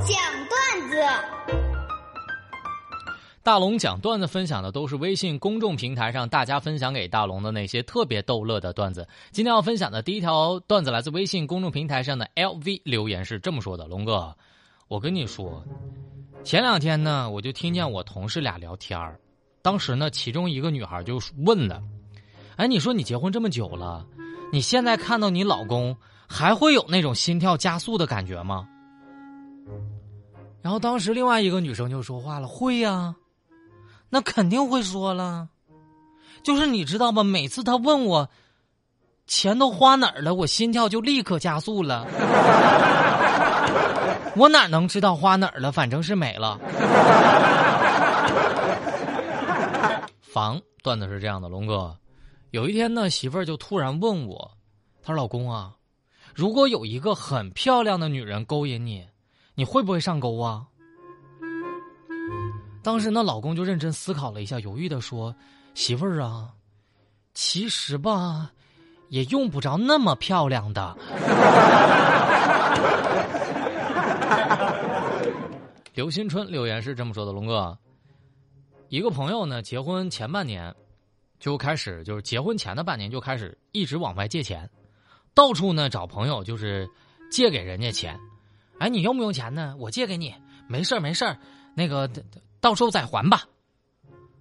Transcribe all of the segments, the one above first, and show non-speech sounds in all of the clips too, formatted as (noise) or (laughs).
讲段子。大龙讲段子分享的都是微信公众平台上大家分享给大龙的那些特别逗乐的段子。今天要分享的第一条段子来自微信公众平台上的 LV 留言是这么说的：“龙哥，我跟你说，前两天呢，我就听见我同事俩聊天儿，当时呢，其中一个女孩就问了：‘哎，你说你结婚这么久了，你现在看到你老公还会有那种心跳加速的感觉吗？’然后当时另外一个女生就说话了：‘会呀。’那肯定会说了，就是你知道吗？每次他问我钱都花哪儿了，我心跳就立刻加速了。我哪能知道花哪儿了？反正是没了。房段子是这样的，龙哥，有一天呢，媳妇儿就突然问我，她说：“老公啊，如果有一个很漂亮的女人勾引你，你会不会上钩啊？”当时那老公就认真思考了一下，犹豫的说：“媳妇儿啊，其实吧，也用不着那么漂亮的。”刘新春留言是这么说的：“龙哥，一个朋友呢，结婚前半年就开始，就是结婚前的半年就开始一直往外借钱，到处呢找朋友，就是借给人家钱。哎，你用不用钱呢？我借给你，没事儿没事儿，那个。”到时候再还吧。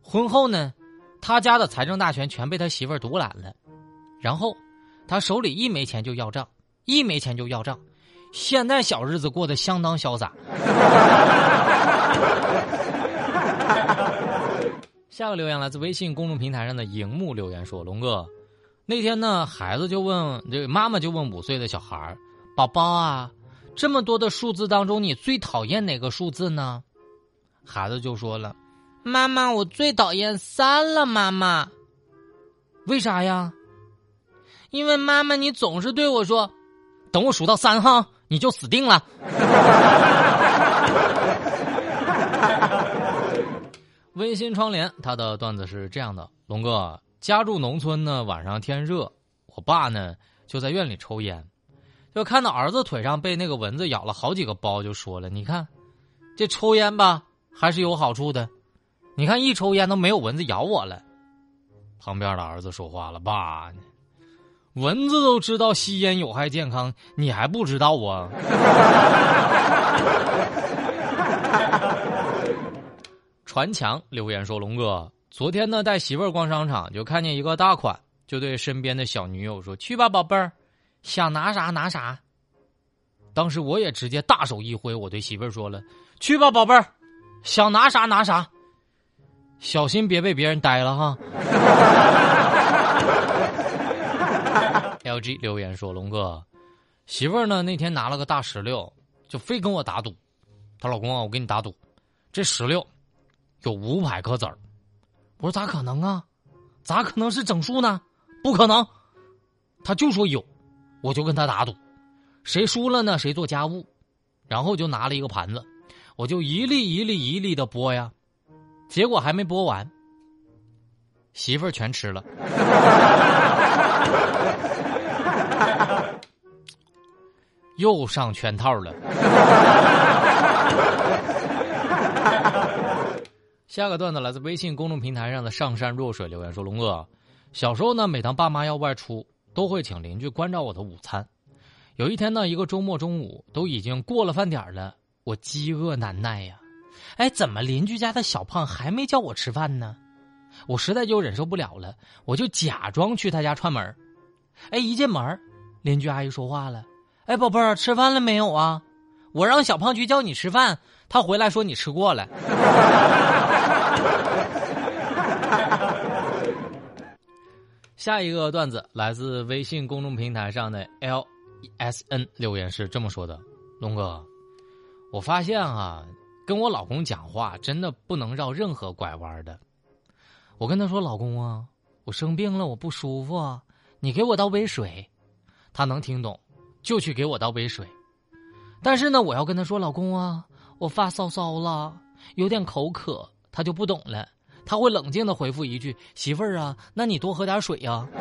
婚后呢，他家的财政大权全被他媳妇儿独揽了，然后他手里一没钱就要账，一没钱就要账。现在小日子过得相当潇洒。(laughs) 下个留言来自微信公众平台上的荧幕留言说：“龙哥，那天呢，孩子就问这妈妈就问五岁的小孩宝宝啊，这么多的数字当中，你最讨厌哪个数字呢？”孩子就说了：“妈妈，我最讨厌三了。妈妈，为啥呀？因为妈妈，你总是对我说，等我数到三哈，你就死定了。(laughs) ”温馨窗帘，他的段子是这样的：龙哥家住农村呢，晚上天热，我爸呢就在院里抽烟，就看到儿子腿上被那个蚊子咬了好几个包，就说了：“你看，这抽烟吧。”还是有好处的，你看一抽烟都没有蚊子咬我了。旁边的儿子说话了：“爸，蚊子都知道吸烟有害健康，你还不知道啊？” (laughs) 传强留言说：“龙哥，昨天呢带媳妇儿逛商场，就看见一个大款，就对身边的小女友说：‘去吧，宝贝儿，想拿啥拿啥。’当时我也直接大手一挥，我对媳妇儿说了：‘去吧，宝贝儿。’”想拿啥拿啥，小心别被别人逮了哈。LG 留言说：“龙哥，媳妇儿呢那天拿了个大石榴，就非跟我打赌。她老公啊，我跟你打赌，这石榴有五百颗籽儿。我说咋可能啊？咋可能是整数呢？不可能。他就说有，我就跟他打赌，谁输了呢？谁做家务？然后就拿了一个盘子。”我就一粒一粒一粒的剥呀，结果还没剥完，媳妇儿全吃了，(laughs) 又上圈套了。下个段子来自微信公众平台上的上善若水留言说：“龙哥，小时候呢，每当爸妈要外出，都会请邻居关照我的午餐。有一天呢，一个周末中午，都已经过了饭点了。”我饥饿难耐呀，哎，怎么邻居家的小胖还没叫我吃饭呢？我实在就忍受不了了，我就假装去他家串门哎，一进门邻居阿姨说话了：“哎，宝贝儿，吃饭了没有啊？我让小胖去叫你吃饭，他回来说你吃过了。下一个段子来自微信公众平台上的 L S N 留言是这么说的：“龙哥。”我发现啊，跟我老公讲话真的不能绕任何拐弯的。我跟他说：“老公啊，我生病了，我不舒服啊，你给我倒杯水。”他能听懂，就去给我倒杯水。但是呢，我要跟他说：“老公啊，我发骚骚了，有点口渴。”他就不懂了，他会冷静的回复一句：“媳妇儿啊，那你多喝点水呀。(laughs) ”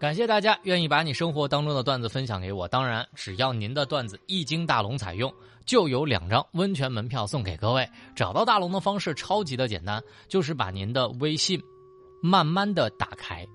感谢大家愿意把你生活当中的段子分享给我。当然，只要您的段子一经大龙采用，就有两张温泉门票送给各位。找到大龙的方式超级的简单，就是把您的微信慢慢的打开，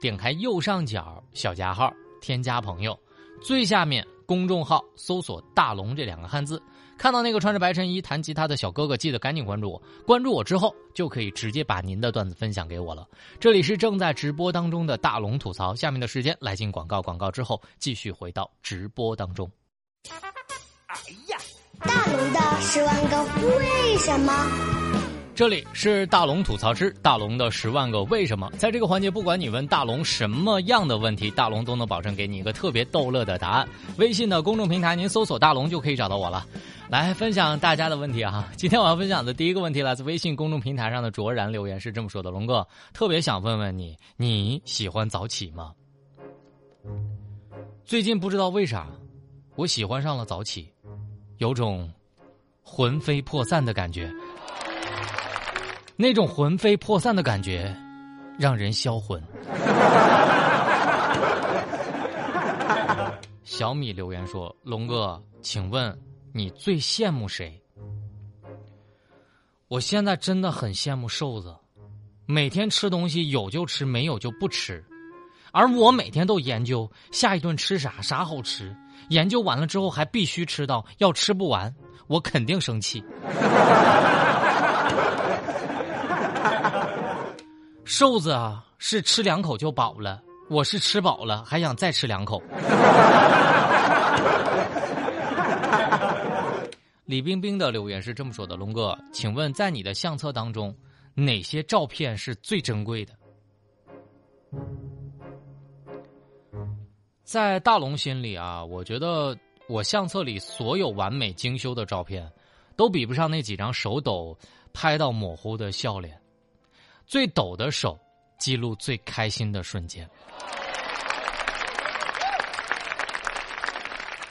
点开右上角小加号，添加朋友，最下面公众号搜索“大龙”这两个汉字。看到那个穿着白衬衣弹吉他的小哥哥，记得赶紧关注我。关注我之后，就可以直接把您的段子分享给我了。这里是正在直播当中的大龙吐槽，下面的时间来进广告，广告之后继续回到直播当中。哎呀，大龙的十万个为什么？这里是大龙吐槽之大龙的十万个为什么，在这个环节，不管你问大龙什么样的问题，大龙都能保证给你一个特别逗乐的答案。微信的公众平台，您搜索“大龙”就可以找到我了。来分享大家的问题啊！今天我要分享的第一个问题来自微信公众平台上的卓然留言，是这么说的：“龙哥，特别想问问你，你喜欢早起吗？最近不知道为啥，我喜欢上了早起，有种魂飞魄散的感觉。”那种魂飞魄散的感觉，让人销魂。(laughs) 小米留言说：“龙哥，请问你最羡慕谁？”我现在真的很羡慕瘦子，每天吃东西有就吃，没有就不吃，而我每天都研究下一顿吃啥，啥好吃，研究完了之后还必须吃到，要吃不完，我肯定生气。瘦子啊，是吃两口就饱了；我是吃饱了还想再吃两口。(laughs) 李冰冰的留言是这么说的：“龙哥，请问在你的相册当中，哪些照片是最珍贵的？”在大龙心里啊，我觉得我相册里所有完美精修的照片，都比不上那几张手抖拍到模糊的笑脸。最抖的手，记录最开心的瞬间。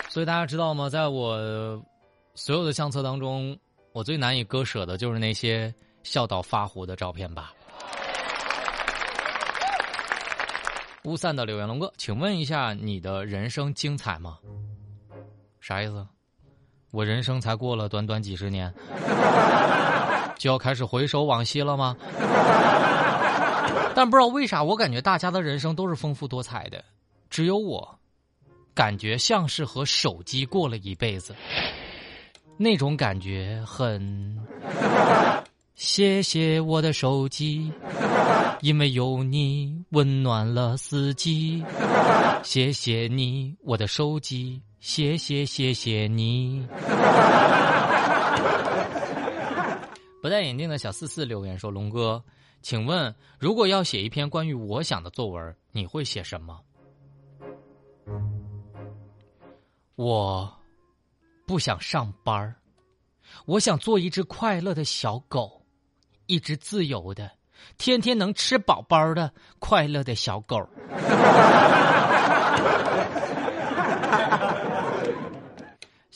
所以大家知道吗？在我所有的相册当中，我最难以割舍的就是那些笑到发糊的照片吧。乌散的柳岩龙哥，请问一下，你的人生精彩吗？啥意思？我人生才过了短短几十年。就要开始回首往昔了吗？(laughs) 但不知道为啥，我感觉大家的人生都是丰富多彩的，只有我，感觉像是和手机过了一辈子，那种感觉很。谢谢我的手机，因为有你温暖了四季。谢谢你，我的手机，谢谢谢谢你。不戴眼镜的小四四留言说：“龙哥，请问，如果要写一篇关于我想的作文，你会写什么？”我不想上班我想做一只快乐的小狗，一只自由的、天天能吃饱饱的快乐的小狗。(laughs)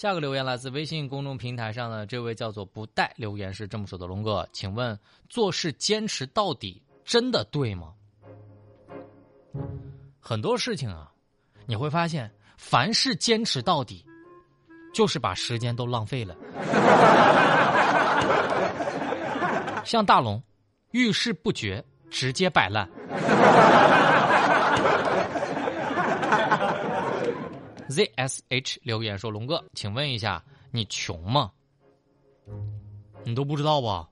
下个留言来自微信公众平台上的这位叫做不带留言是这么说的：龙哥，请问做事坚持到底真的对吗？很多事情啊，你会发现，凡是坚持到底，就是把时间都浪费了。像大龙，遇事不决，直接摆烂。Zsh 留言说：“龙哥，请问一下，你穷吗？你都不知道吧？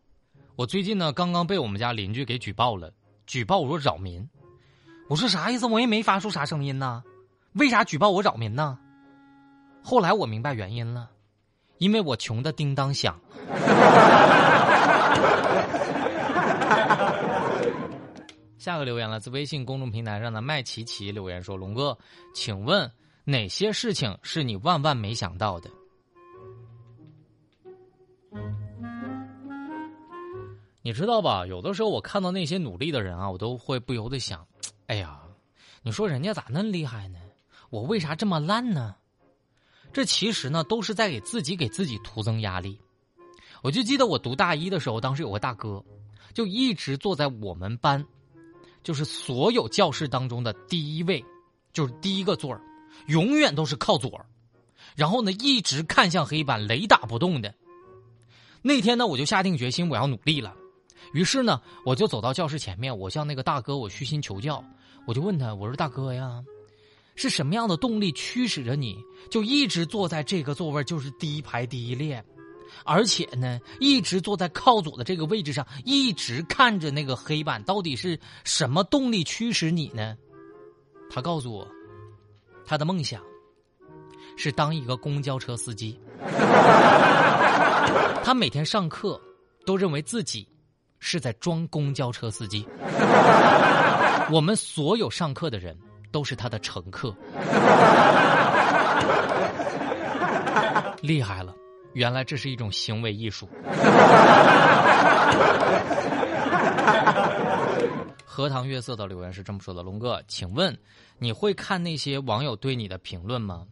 我最近呢，刚刚被我们家邻居给举报了，举报我说扰民。我说啥意思？我也没发出啥声音呢，为啥举报我扰民呢？后来我明白原因了，因为我穷的叮当响。(laughs) 下个留言来自微信公众平台上的麦琪琪留言说：龙哥，请问。”哪些事情是你万万没想到的？你知道吧？有的时候我看到那些努力的人啊，我都会不由得想：哎呀，你说人家咋那厉害呢？我为啥这么烂呢？这其实呢，都是在给自己给自己徒增压力。我就记得我读大一的时候，当时有个大哥，就一直坐在我们班，就是所有教室当中的第一位。就是第一个座儿，永远都是靠左，然后呢一直看向黑板，雷打不动的。那天呢，我就下定决心我要努力了，于是呢，我就走到教室前面，我向那个大哥我虚心求教，我就问他，我说大哥呀，是什么样的动力驱使着你，就一直坐在这个座位，就是第一排第一列？而且呢，一直坐在靠左的这个位置上，一直看着那个黑板，到底是什么动力驱使你呢？他告诉我，他的梦想是当一个公交车司机。(laughs) 他每天上课都认为自己是在装公交车司机。(laughs) 我们所有上课的人都是他的乘客。(laughs) 厉害了！原来这是一种行为艺术。荷塘月色的留言是这么说的：“龙哥，请问你会看那些网友对你的评论吗？”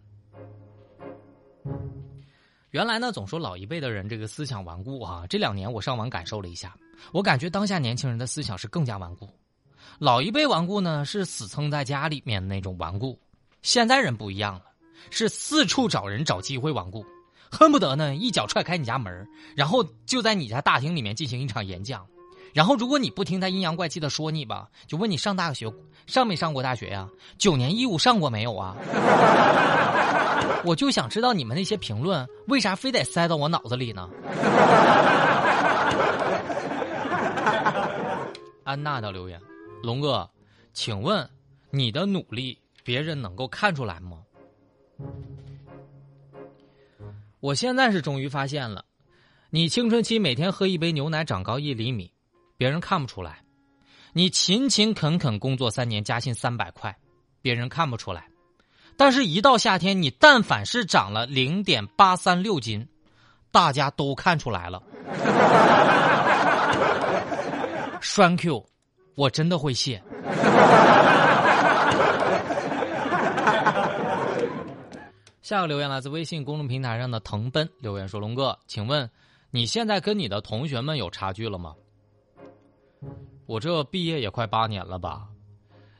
原来呢，总说老一辈的人这个思想顽固哈。这两年我上网感受了一下，我感觉当下年轻人的思想是更加顽固。老一辈顽固呢，是死撑在家里面那种顽固；现在人不一样了，是四处找人找机会顽固。恨不得呢一脚踹开你家门，然后就在你家大厅里面进行一场演讲，然后如果你不听他阴阳怪气的说你吧，就问你上大学上没上过大学呀？九年义务上过没有啊？我就想知道你们那些评论为啥非得塞到我脑子里呢？安娜的留言，龙哥，请问你的努力别人能够看出来吗？我现在是终于发现了，你青春期每天喝一杯牛奶长高一厘米，别人看不出来；你勤勤恳恳工作三年加薪三百块，别人看不出来。但是，一到夏天，你但凡是长了零点八三六斤，大家都看出来了。栓 Q，我真的会谢。下个留言来自微信公众平台上的腾奔留言说：“龙哥，请问你现在跟你的同学们有差距了吗？我这毕业也快八年了吧，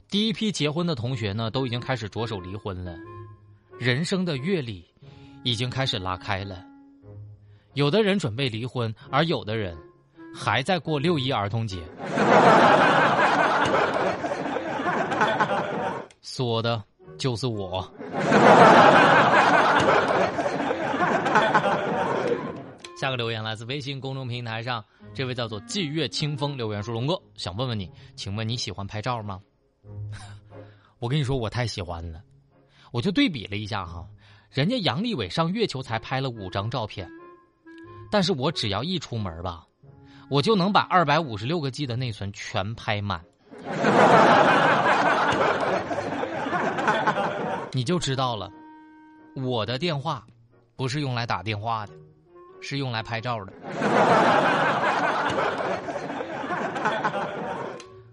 第一批结婚的同学呢，都已经开始着手离婚了，人生的阅历已经开始拉开了。有的人准备离婚，而有的人还在过六一儿童节。说的就是我。”下个留言来自微信公众平台上，这位叫做霁月清风留言说：“龙哥，想问问你，请问你喜欢拍照吗？” (laughs) 我跟你说，我太喜欢了。我就对比了一下哈，人家杨利伟上月球才拍了五张照片，但是我只要一出门吧，我就能把二百五十六个 G 的内存全拍满。(laughs) 你就知道了，我的电话不是用来打电话的。是用来拍照的。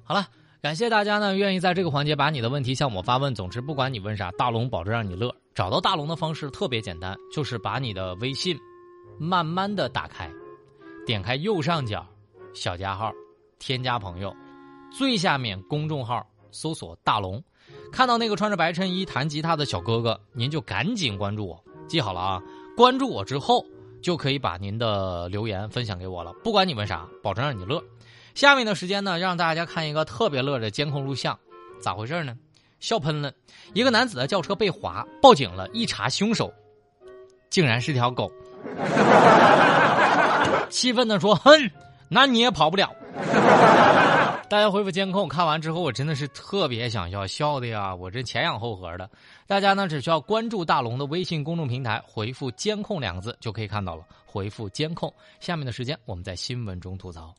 好了，感谢大家呢，愿意在这个环节把你的问题向我发问。总之，不管你问啥，大龙保证让你乐。找到大龙的方式特别简单，就是把你的微信慢慢的打开，点开右上角小加号，添加朋友，最下面公众号搜索大龙，看到那个穿着白衬衣弹吉他的小哥哥，您就赶紧关注我。记好了啊，关注我之后。就可以把您的留言分享给我了，不管你问啥，保证让你乐。下面的时间呢，让大家看一个特别乐的监控录像，咋回事呢？笑喷了！一个男子的轿车被划，报警了，一查凶手，竟然是条狗。(laughs) 气愤的说：“哼，那你也跑不了。” (laughs) 大家恢复监控，看完之后我真的是特别想笑，笑的呀，我这前仰后合的。大家呢只需要关注大龙的微信公众平台，回复“监控”两个字就可以看到了。回复“监控”，下面的时间我们在新闻中吐槽。